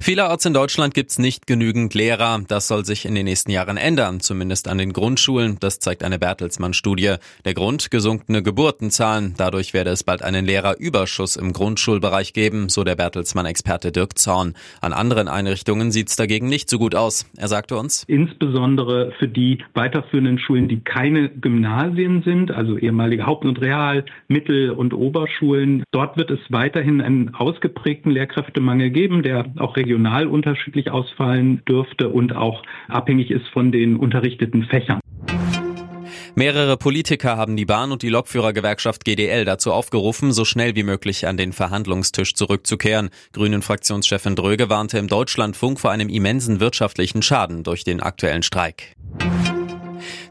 Vielerorts in Deutschland gibt's nicht genügend Lehrer. Das soll sich in den nächsten Jahren ändern, zumindest an den Grundschulen. Das zeigt eine Bertelsmann-Studie. Der Grund gesunkene Geburtenzahlen. Dadurch werde es bald einen Lehrerüberschuss im Grundschulbereich geben, so der Bertelsmann-Experte Dirk Zorn. An anderen Einrichtungen sieht's dagegen nicht so gut aus. Er sagte uns, insbesondere für die weiterführenden Schulen, die keine Gymnasien sind, also ehemalige Haupt- und Real-, Mittel- und Oberschulen. Dort wird es weiterhin einen ausgeprägten Lehrkräftemangel geben, der auch regional unterschiedlich ausfallen dürfte und auch abhängig ist von den unterrichteten Fächern. Mehrere Politiker haben die Bahn- und die Lokführergewerkschaft GDL dazu aufgerufen, so schnell wie möglich an den Verhandlungstisch zurückzukehren. Grünen-Fraktionschefin Dröge warnte im Deutschlandfunk vor einem immensen wirtschaftlichen Schaden durch den aktuellen Streik.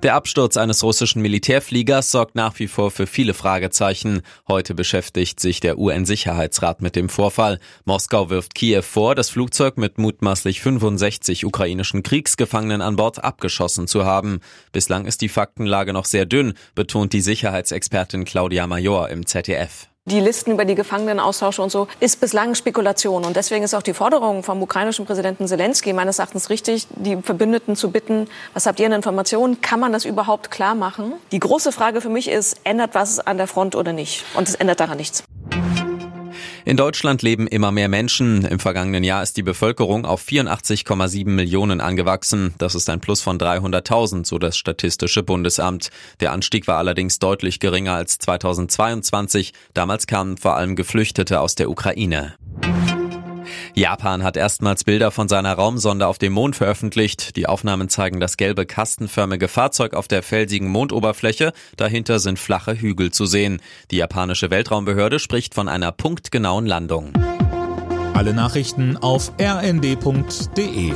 Der Absturz eines russischen Militärfliegers sorgt nach wie vor für viele Fragezeichen. Heute beschäftigt sich der UN-Sicherheitsrat mit dem Vorfall. Moskau wirft Kiew vor, das Flugzeug mit mutmaßlich 65 ukrainischen Kriegsgefangenen an Bord abgeschossen zu haben. Bislang ist die Faktenlage noch sehr dünn, betont die Sicherheitsexpertin Claudia Major im ZDF. Die Listen über die Gefangenenaustausche und so ist bislang Spekulation. Und deswegen ist auch die Forderung vom ukrainischen Präsidenten Zelensky meines Erachtens richtig, die Verbündeten zu bitten, was habt ihr an Informationen? Kann man das überhaupt klar machen? Die große Frage für mich ist, ändert was an der Front oder nicht? Und es ändert daran nichts. In Deutschland leben immer mehr Menschen. Im vergangenen Jahr ist die Bevölkerung auf 84,7 Millionen angewachsen. Das ist ein Plus von 300.000, so das Statistische Bundesamt. Der Anstieg war allerdings deutlich geringer als 2022. Damals kamen vor allem Geflüchtete aus der Ukraine. Japan hat erstmals Bilder von seiner Raumsonde auf dem Mond veröffentlicht. Die Aufnahmen zeigen das gelbe kastenförmige Fahrzeug auf der felsigen Mondoberfläche. Dahinter sind flache Hügel zu sehen. Die japanische Weltraumbehörde spricht von einer punktgenauen Landung. Alle Nachrichten auf rnd.de